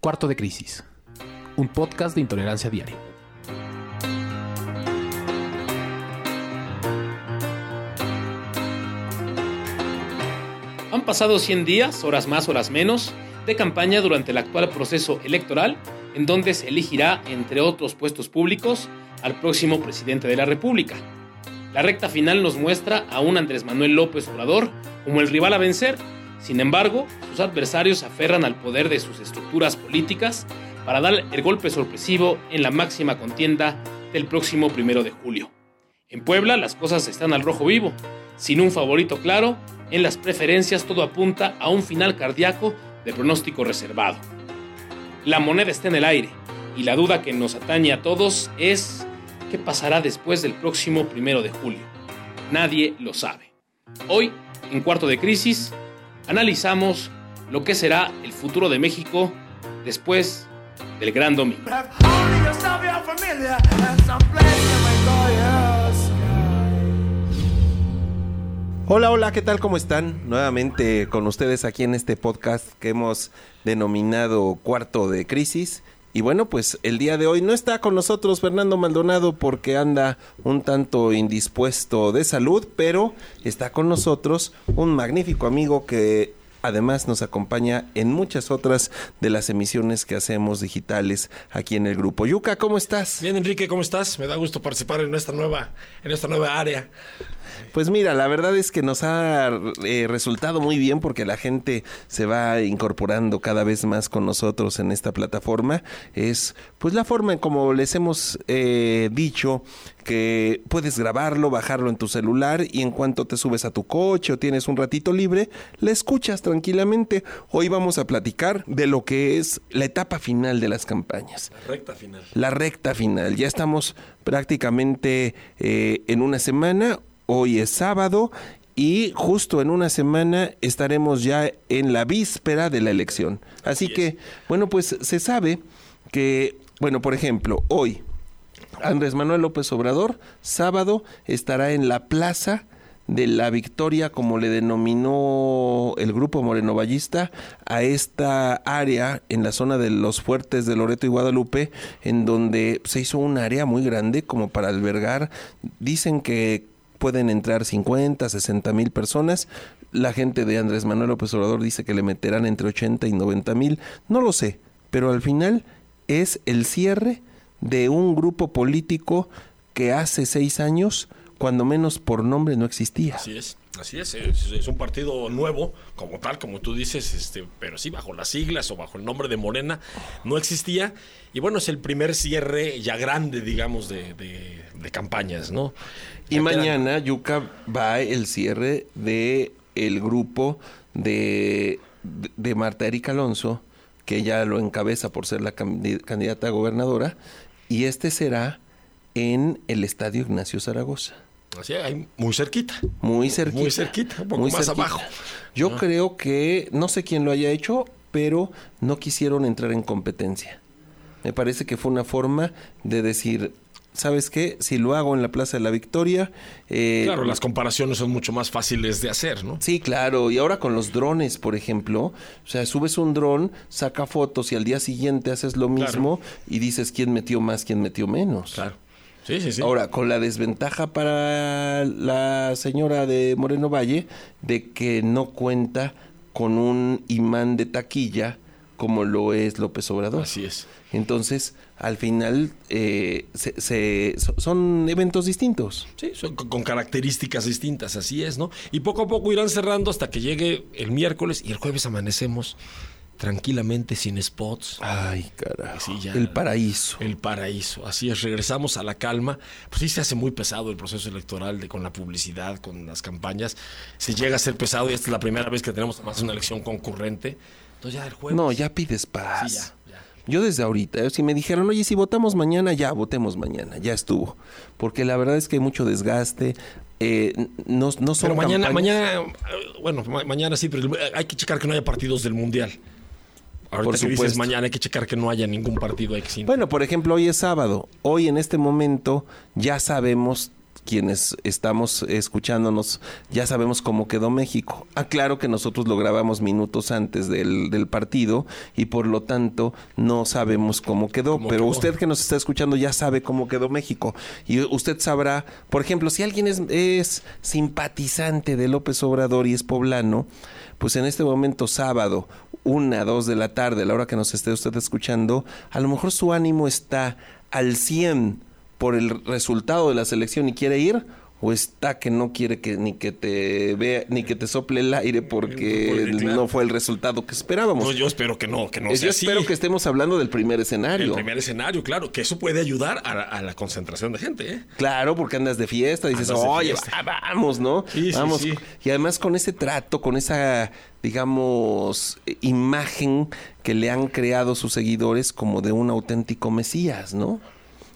Cuarto de Crisis, un podcast de intolerancia diaria. Han pasado 100 días, horas más, horas menos, de campaña durante el actual proceso electoral, en donde se elegirá, entre otros puestos públicos, al próximo presidente de la República. La recta final nos muestra a un Andrés Manuel López Obrador como el rival a vencer, sin embargo, sus adversarios aferran al poder de sus estructuras políticas para dar el golpe sorpresivo en la máxima contienda del próximo primero de julio. En Puebla las cosas están al rojo vivo, sin un favorito claro, en las preferencias todo apunta a un final cardíaco de pronóstico reservado. La moneda está en el aire y la duda que nos atañe a todos es qué pasará después del próximo primero de julio. Nadie lo sabe. Hoy, en Cuarto de Crisis, analizamos lo que será el futuro de México después del Gran Domingo. Hola, hola, ¿qué tal? ¿Cómo están? Nuevamente con ustedes aquí en este podcast que hemos denominado Cuarto de Crisis. Y bueno, pues el día de hoy no está con nosotros Fernando Maldonado porque anda un tanto indispuesto de salud, pero está con nosotros un magnífico amigo que además nos acompaña en muchas otras de las emisiones que hacemos digitales aquí en el grupo. Yuka, ¿cómo estás? Bien, Enrique, ¿cómo estás? Me da gusto participar en esta nueva, en esta nueva área. Pues mira, la verdad es que nos ha eh, resultado muy bien porque la gente se va incorporando cada vez más con nosotros en esta plataforma. Es pues la forma en como les hemos eh, dicho que puedes grabarlo, bajarlo en tu celular y en cuanto te subes a tu coche o tienes un ratito libre, le escuchas tranquilamente. Hoy vamos a platicar de lo que es la etapa final de las campañas. La recta final. La recta final. Ya estamos prácticamente eh, en una semana Hoy es sábado y justo en una semana estaremos ya en la víspera de la elección. Así que, bueno, pues se sabe que, bueno, por ejemplo, hoy Andrés Manuel López Obrador, sábado, estará en la plaza de la victoria, como le denominó el grupo Moreno Ballista, a esta área en la zona de los fuertes de Loreto y Guadalupe, en donde se hizo un área muy grande como para albergar, dicen que pueden entrar 50, 60 mil personas. La gente de Andrés Manuel López Obrador dice que le meterán entre 80 y 90 mil. No lo sé, pero al final es el cierre de un grupo político que hace seis años, cuando menos por nombre, no existía. Así es. Así es, es, un partido nuevo, como tal, como tú dices, este, pero sí, bajo las siglas o bajo el nombre de Morena, no existía. Y bueno, es el primer cierre ya grande, digamos, de, de campañas, ¿no? Y mañana, Yuca, va el cierre de el grupo de, de Marta Erika Alonso, que ya lo encabeza por ser la candidata a gobernadora, y este será en el Estadio Ignacio Zaragoza. Así, ahí, muy cerquita. Muy cerquita. Muy cerquita, un poco más abajo. Yo creo que, no sé quién lo haya hecho, pero no quisieron entrar en competencia. Me parece que fue una forma de decir, ¿sabes qué? Si lo hago en la Plaza de la Victoria... Eh, claro, las comparaciones son mucho más fáciles de hacer, ¿no? Sí, claro. Y ahora con los drones, por ejemplo, o sea, subes un dron, saca fotos y al día siguiente haces lo mismo y dices quién metió más, quién metió menos. Claro. Sí, sí, sí. Ahora, con la desventaja para la señora de Moreno Valle de que no cuenta con un imán de taquilla como lo es López Obrador. Así es. Entonces, al final, eh, se, son eventos distintos. Sí, son con características distintas, así es, ¿no? Y poco a poco irán cerrando hasta que llegue el miércoles y el jueves amanecemos tranquilamente sin spots. Ay, carajo. el paraíso. El paraíso. Así es, regresamos a la calma. Pues sí se hace muy pesado el proceso electoral de, con la publicidad, con las campañas. Se llega a ser pesado y esta es la primera vez que tenemos más una elección concurrente. Entonces ya el jueves. No, ya pides paz. Yo desde ahorita, si me dijeron, oye, si votamos mañana, ya votemos mañana, ya estuvo. Porque la verdad es que hay mucho desgaste. Eh, no, no son Pero mañana, mañana, bueno, mañana sí, pero hay que checar que no haya partidos del Mundial. Ahorita por que dices mañana hay que checar que no haya ningún partido Bueno, por ejemplo, hoy es sábado. Hoy en este momento ya sabemos quienes estamos escuchándonos ya sabemos cómo quedó México. Aclaro que nosotros lo grabamos minutos antes del, del partido y por lo tanto no sabemos cómo quedó. ¿Cómo pero quedó? usted que nos está escuchando ya sabe cómo quedó México. Y usted sabrá, por ejemplo, si alguien es, es simpatizante de López Obrador y es poblano, pues en este momento sábado, una, dos de la tarde, a la hora que nos esté usted escuchando, a lo mejor su ánimo está al 100 por el resultado de la selección y quiere ir o está que no quiere que ni que te vea ni que te sople el aire porque, claro. no fue el resultado que esperábamos. No, yo espero que no, que no Eh, sea Yo así. espero que estemos hablando del primer escenario. El primer escenario, claro, que eso puede ayudar a la, a la concentración de gente, ¿eh? Claro, porque andas de fiesta, dices, de oye, fiesta. va- vamos, ¿no? Sí, sí, vamos. sí. Y además con ese trato, con esa, digamos, eh, imagen que le han creado sus seguidores como de un auténtico Mesías, ¿no?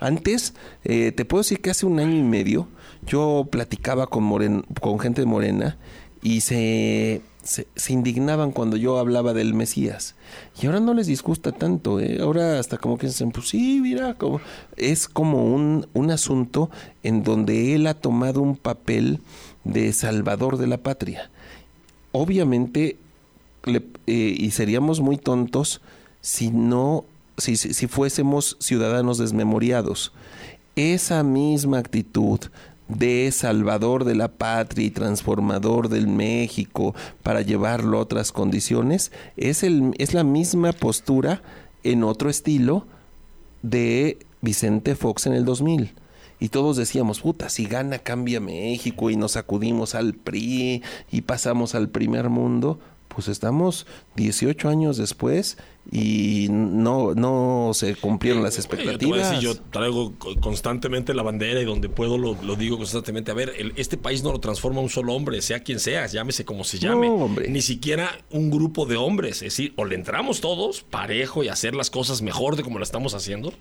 Antes, eh, te puedo decir que hace un año y medio, yo platicaba con, Moren- con gente de Morena y se, se, indignaban cuando yo hablaba del Mesías. Y ahora no les disgusta tanto, ¿eh? Ahora hasta como que dicen, pues sí, mira, como... es como un, un asunto en donde él ha tomado un papel de salvador de la patria. Obviamente, le- eh, y seríamos muy tontos si no, si, si, fuésemos ciudadanos desmemoriados. Esa misma actitud de salvador de la patria y transformador del México para llevarlo a otras condiciones es, el, es la misma postura en otro estilo de Vicente Fox en el 2000. Y todos decíamos, puta, si gana cambia México y nos acudimos al PRI y pasamos al primer mundo. Pues estamos 18 años después y no, no se cumplieron las yo a expectativas. decir, yo traigo co- constantemente la bandera y donde puedo lo, lo digo constantemente. A ver, el- este país no lo transforma un solo hombre, sea quien sea, llámese como se llame. No. Ni siquiera un grupo de hombres. Es decir, o le entramos todos parejo y hacer las cosas mejor de como lo estamos haciendo,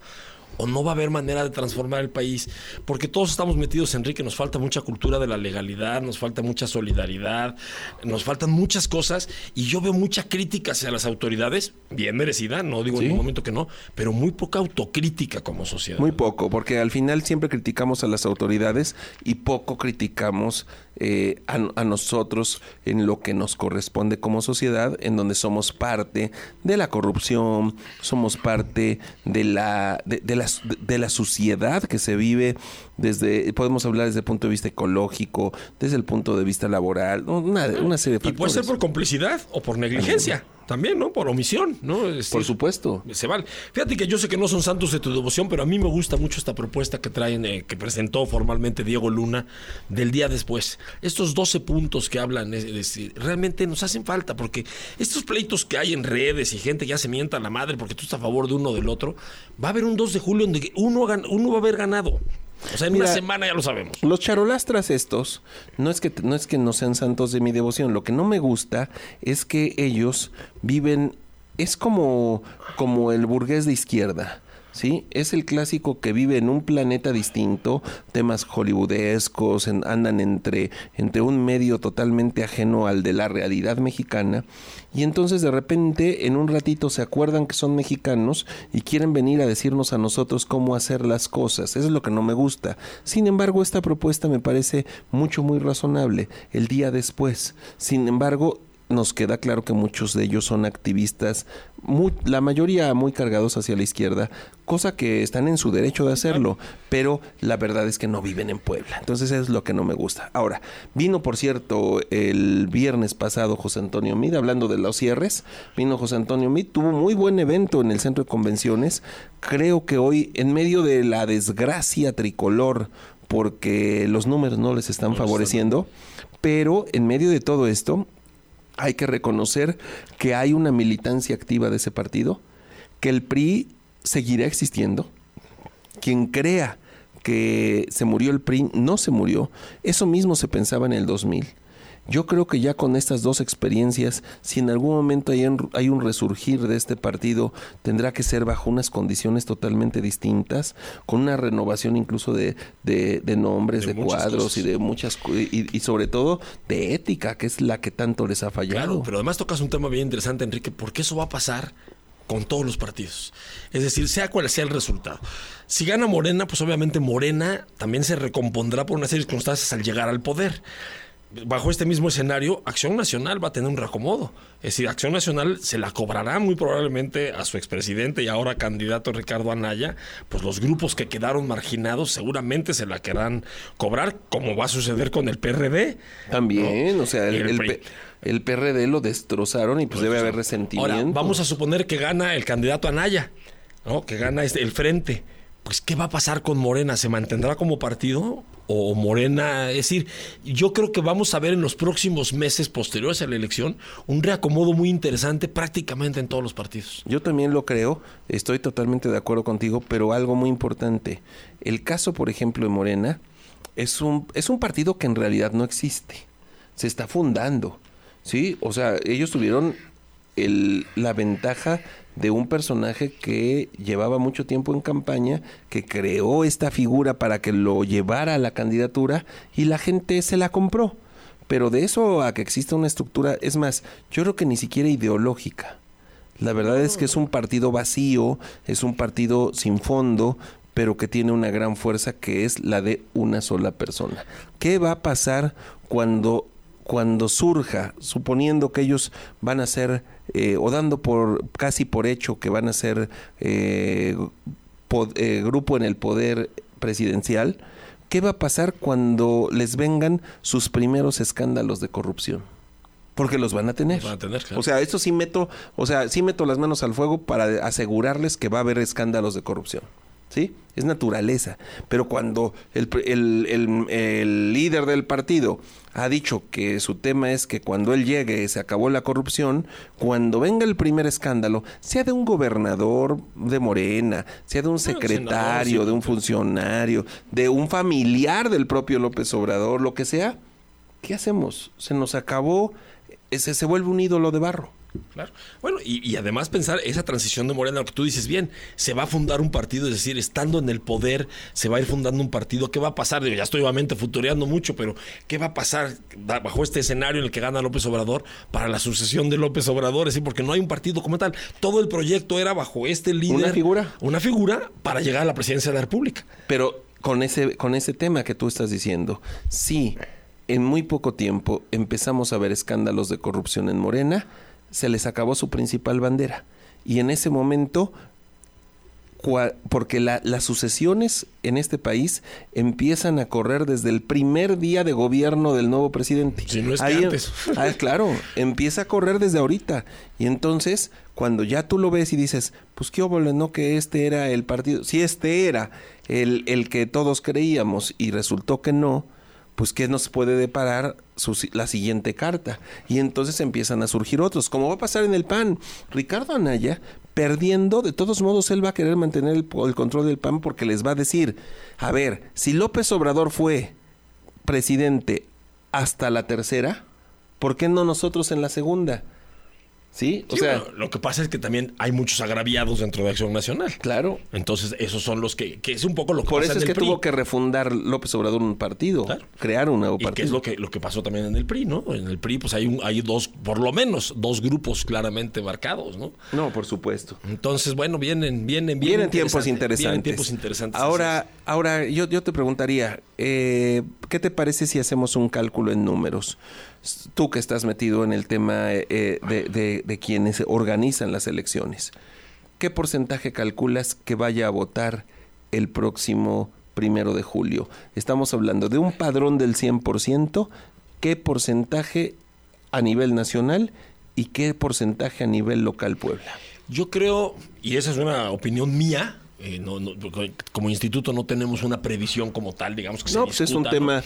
o no va a haber manera de transformar el país. Porque todos estamos metidos, Enrique, nos falta mucha cultura de la legalidad, nos falta mucha solidaridad, nos faltan muchas cosas y yo veo mucha crítica hacia las autoridades, bien merecida, no digo en ningún momento que no, pero muy poca autocrítica como sociedad. Muy poco, porque al final siempre criticamos a las autoridades y poco criticamos eh, a, a nosotros en lo que nos corresponde como sociedad, en donde somos parte de la corrupción, somos parte de la, de, de la, de la suciedad que se vive desde, podemos hablar desde el punto de vista ecológico, desde el punto de vista laboral, una, una serie de Y puede ser por complicidad o por negligencia. También, ¿no? Por omisión, ¿no? Decir, Por supuesto. Se vale. Fíjate que yo sé que no son santos de tu devoción, pero a mí me gusta mucho esta propuesta que traen, eh, que presentó formalmente Diego Luna del día después. Estos 12 puntos que hablan, es decir, realmente nos hacen falta, porque estos pleitos que hay en redes y gente que ya se mienta a la madre porque tú estás a favor de uno o del otro, va a haber un 2 de julio donde uno, uno va a haber ganado. O sea, en Mira, una semana ya lo sabemos. Los charolastras estos, no es que no es que no sean santos de mi devoción, lo que no me gusta es que ellos viven es como como el burgués de izquierda. ¿Sí? Es el clásico que vive en un planeta distinto, temas hollywoodescos, andan entre, entre un medio totalmente ajeno al de la realidad mexicana, y entonces de repente en un ratito se acuerdan que son mexicanos y quieren venir a decirnos a nosotros cómo hacer las cosas. Eso es lo que no me gusta. Sin embargo, esta propuesta me parece mucho, muy razonable. El día después. Sin embargo, nos queda claro que muchos de ellos son activistas, muy- la mayoría muy cargados hacia la izquierda, cosa que están en su derecho de hacerlo, pero la verdad es que no viven en Puebla. Entonces es lo que no me gusta. Ahora, vino por cierto el viernes pasado José Antonio Mid, hablando de los cierres, vino José Antonio Mid, tuvo muy buen evento en el centro de convenciones. Creo que hoy, en medio de la desgracia tricolor, porque los números no les están favoreciendo, pero en medio de todo esto, hay que reconocer que hay una militancia activa de ese partido, que el PRI seguirá existiendo. Quien crea que se murió el PRI no se murió. Eso mismo se pensaba en el 2000. Yo creo que ya con estas dos experiencias, si en algún momento hay un, hay un resurgir de este partido, tendrá que ser bajo unas condiciones totalmente distintas, con una renovación incluso de, de- de nombres, De cuadros cosas. y de muchas y, y sobre todo de ética, que es la que tanto les ha fallado. Claro, pero además tocas un tema bien interesante, Enrique, porque eso va a pasar con todos los partidos. Es decir, sea cual sea el resultado. Si gana Morena, pues obviamente Morena también se recompondrá por una serie de circunstancias al llegar al poder bajo este mismo escenario, Acción Nacional va a tener un reacomodo. Es decir, Acción Nacional se la cobrará muy probablemente a su expresidente y ahora candidato Ricardo Anaya, pues los grupos que quedaron marginados seguramente se la querrán cobrar, como va a suceder con el PRD. También, o sea, el, PRD lo destrozaron y pues, debe haber resentimiento. Ahora, vamos a suponer que gana el candidato Anaya, ¿no? que gana este, el frente. Pues, ¿qué va a pasar con Morena? ¿Se mantendrá como partido? O Morena. Es decir, yo creo que vamos a ver en los próximos meses posteriores a la elección un reacomodo muy interesante prácticamente en todos los partidos. Yo también lo creo, estoy totalmente de acuerdo contigo, pero algo muy importante. El caso, por ejemplo, de Morena es un, es un partido que en realidad no existe. Se está fundando. ¿Sí? O sea, ellos tuvieron el, la ventaja de un personaje que llevaba mucho tiempo en campaña, que creó esta figura para que lo llevara a la candidatura y la gente se la compró. Pero de eso a que exista una estructura, es más, yo creo que ni siquiera ideológica. La verdad es que es un partido vacío, es un partido sin fondo, pero que tiene una gran fuerza que es la de una sola persona. ¿Qué va a pasar cuando cuando surja, suponiendo que ellos van a ser, eh, o dando por casi por hecho que van a ser eh, eh, grupo en el poder presidencial, ¿qué va a pasar cuando les vengan sus primeros escándalos de corrupción? Porque los van a tener. Van a tener O sea, esto sí meto, o sea, sí meto las manos al fuego para asegurarles que va a haber escándalos de corrupción. ¿Sí? Es naturaleza. Pero cuando el, el líder del partido ha dicho que su tema es que cuando él llegue se acabó la corrupción, cuando venga el primer escándalo, sea de un gobernador de Morena, sea de un secretario, de un funcionario, de un familiar del propio López Obrador, lo que sea, ¿qué hacemos? Se nos acabó, ese se vuelve un ídolo de barro. Claro. Bueno, y, además pensar esa transición de Morena, lo que tú dices bien, se va a fundar un partido, es decir, estando en el poder, se va a ir fundando un partido. ¿Qué va a pasar? ya estoy obviamente futureando mucho, pero ¿qué va a pasar bajo este escenario en el que gana López Obrador para la sucesión de López Obrador? Es decir, porque no hay un partido como tal. Todo el proyecto era bajo este líder. Una figura. Una figura para llegar a la presidencia de la República. Pero con ese, con ese tema que tú estás diciendo, sí, en muy poco tiempo empezamos a ver escándalos de corrupción en Morena se les acabó su principal bandera. Y en ese momento, porque las sucesiones en este país empiezan a correr desde el primer día de gobierno del nuevo presidente. Si no es antes. Ah, claro, empieza a correr desde ahorita. Y entonces, cuando ya tú lo ves y dices, pues qué óvole, ¿no? Que este era el partido. Si este era el, el que todos creíamos y resultó que no, pues ¿qué nos puede deparar la siguiente carta? Y entonces empiezan a surgir otros, como va a pasar en el PAN. Ricardo Anaya, perdiendo, de todos modos él va a querer mantener el, el control del PAN porque les va a decir, a ver, si López Obrador fue presidente hasta la tercera, ¿por qué no nosotros en la segunda? ¿Sí? O sea, lo que pasa es que también hay muchos agraviados dentro de Acción Nacional. Claro. Entonces, esos son los que, que es un poco lo que Por eso es que tuvo que refundar López Obrador un partido, crear un nuevo partido. Y que es lo que, lo que pasó también en el PRI, ¿no? En el PRI, pues hay, un, hay dos, por lo menos, dos grupos claramente marcados, ¿no? No, por supuesto. Entonces, bueno, vienen, vienen, vienen. Vienen tiempos interesantes. Vienen tiempos interesantes. Ahora, ahora yo, yo te preguntaría, eh, ¿qué te parece si hacemos un cálculo en números? Tú que estás metido en el tema eh, de, quienes organizan las elecciones, ¿qué porcentaje calculas que vaya a votar el próximo primero de julio? Estamos hablando de un padrón del 100%, ¿qué porcentaje a nivel nacional y qué porcentaje a nivel local Puebla? Yo creo, y esa es una opinión mía, eh, como instituto no tenemos una previsión como tal, digamos que no, pues es, un tema,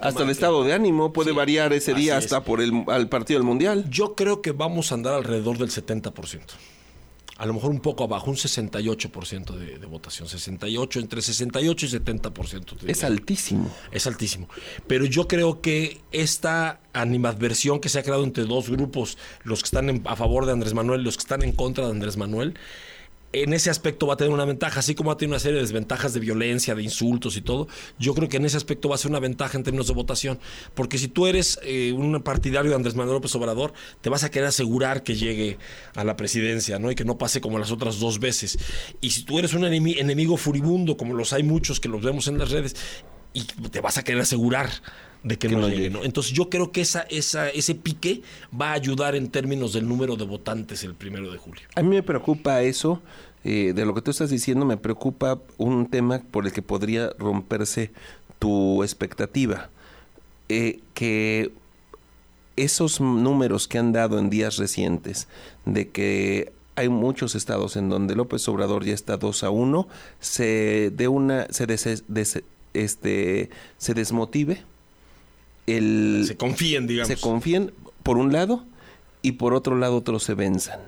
hasta el estado de ánimo puede variar ese día hasta por el al partido del mundial. Yo creo que vamos a andar alrededor del 70%. A lo mejor un poco abajo, un 68% de, de votación, 68 entre 68 y 70%. Es altísimo. Es altísimo. Pero yo creo que esta animadversión que se ha creado entre dos grupos, los que están a favor de Andrés Manuel y los que están en contra de Andrés Manuel, en ese aspecto va a tener una ventaja, así como va a tener una serie de desventajas de violencia, de insultos y todo. Yo creo que en ese aspecto va a ser una ventaja en términos de votación, porque si tú eres eh, un partidario de Andrés Manuel López Obrador, te vas a querer asegurar que llegue a la presidencia, ¿no? Y que no pase como las otras dos veces. Y si tú eres un enemigo furibundo, como los hay muchos que los vemos en las redes, y te vas a querer asegurar de que, no, llegue. ¿no? Entonces yo creo que esa, esa, ese pique va a ayudar en términos del número de votantes el primero de julio. A mí me preocupa eso, eh, de lo que tú estás diciendo, me preocupa un tema por el que podría romperse tu expectativa. Eh, que esos números que han dado en días recientes de que hay muchos estados en donde López Obrador ya está 2 a 1, se de una se este se desmotive se confíen, digamos. Se confíen por un lado y por otro lado otros se venzan.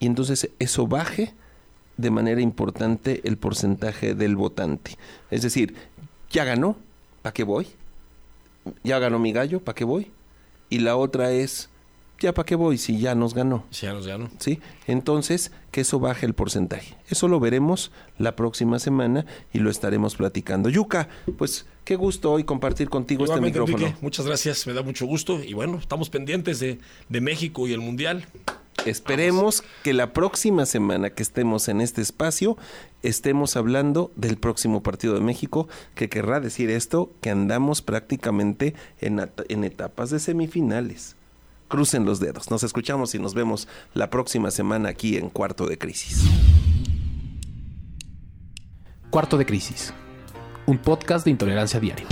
Y entonces eso baje de manera importante el porcentaje del votante. Es decir, ya ganó, ¿para qué voy? Ya ganó mi gallo, ¿para qué voy? Y la otra es, ya para qué voy si ya nos ganó. Si ya nos ganó. ¿Sí? Entonces, que eso baje el porcentaje. Eso lo veremos la próxima semana y lo estaremos platicando. Yuca, pues qué gusto hoy compartir contigo este micrófono. muchas gracias, me da mucho gusto y bueno, estamos pendientes de, de México y el Mundial. Esperemos que la próxima semana que estemos en este espacio estemos hablando del próximo partido de México, que querrá decir esto, que andamos prácticamente en, en etapas de semifinales crucen los dedos. Nos escuchamos y nos vemos la próxima semana aquí en Cuarto de Crisis. Cuarto de Crisis, un podcast de intolerancia diaria.